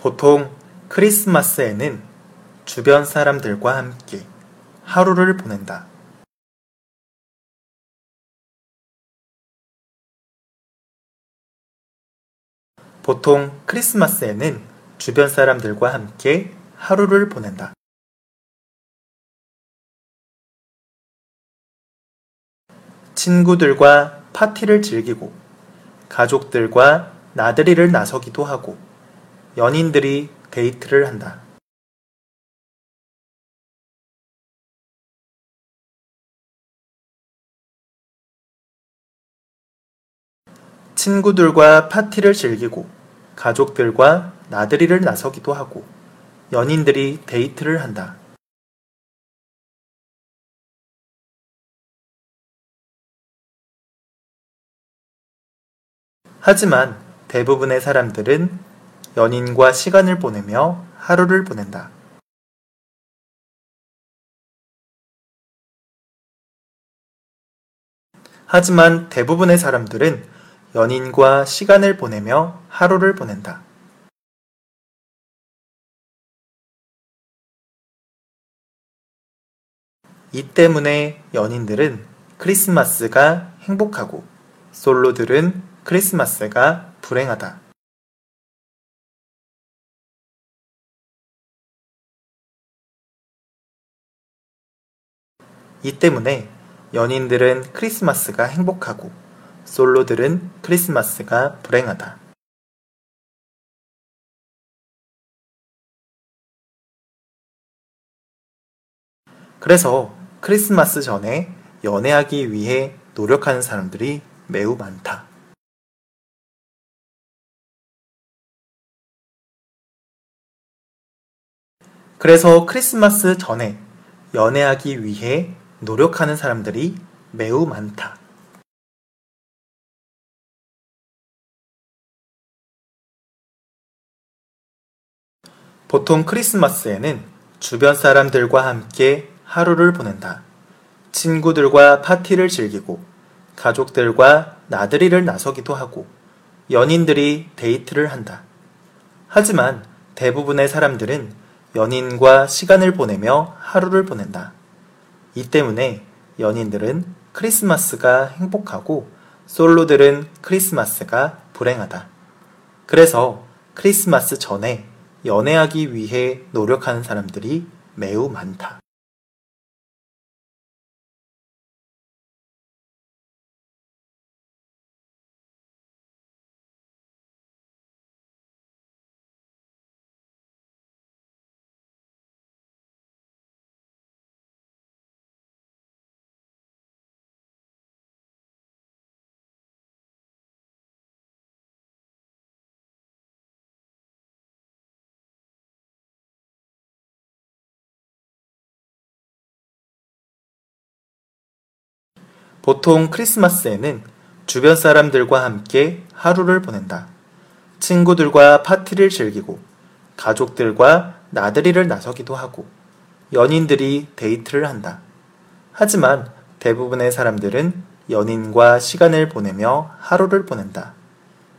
보통 크리스마스에는 주변 사람들과 함께 하루를 보낸다. 보통 크리스마스에는 주변 사람들과 함께 하루를 보낸다. 친구들과 파티를 즐기고 가족들과 나들이를 나서기도 하고 연인들이 데이트를 한다. 친구들과 파티를 즐기고 가족들과 나들이를 나서기도 하고 연인들이 데이트를 한다. 하지만 대부분의 사람들은 연인과 시간을 보내며 하루를 보낸다. 하지만 대부분의 사람들은 연인과 시간을 보내며 하루를 보낸다. 이 때문에 연인들은 크리스마스가 행복하고 솔로들은 크리스마스가 불행하다. 이 때문에 연인들은 크리스마스가 행복하고 솔로들은 크리스마스가 불행하다. 그래서 크리스마스 전에 연애하기 위해 노력하는 사람들이 매우 많다. 그래서 크리스마스 전에 연애하기 위해 노력하는 사람들이 매우 많다. 보통 크리스마스에는 주변 사람들과 함께 하루를 보낸다. 친구들과 파티를 즐기고 가족들과 나들이를 나서기도 하고 연인들이 데이트를 한다. 하지만 대부분의 사람들은 연인과 시간을 보내며 하루를 보낸다. 이 때문에 연인들은 크리스마스가 행복하고 솔로들은 크리스마스가 불행하다. 그래서 크리스마스 전에 연애하기 위해 노력하는 사람들이 매우 많다. 보통 크리스마스에는 주변 사람들과 함께 하루를 보낸다. 친구들과 파티를 즐기고 가족들과 나들이를 나서기도 하고 연인들이 데이트를 한다. 하지만 대부분의 사람들은 연인과 시간을 보내며 하루를 보낸다.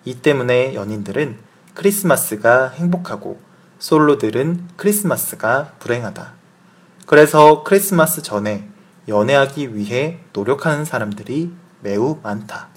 이 때문에 연인들은 크리스마스가 행복하고 솔로들은 크리스마스가 불행하다. 그래서 크리스마스 전에 연애하기 위해 노력하는 사람들이 매우 많다.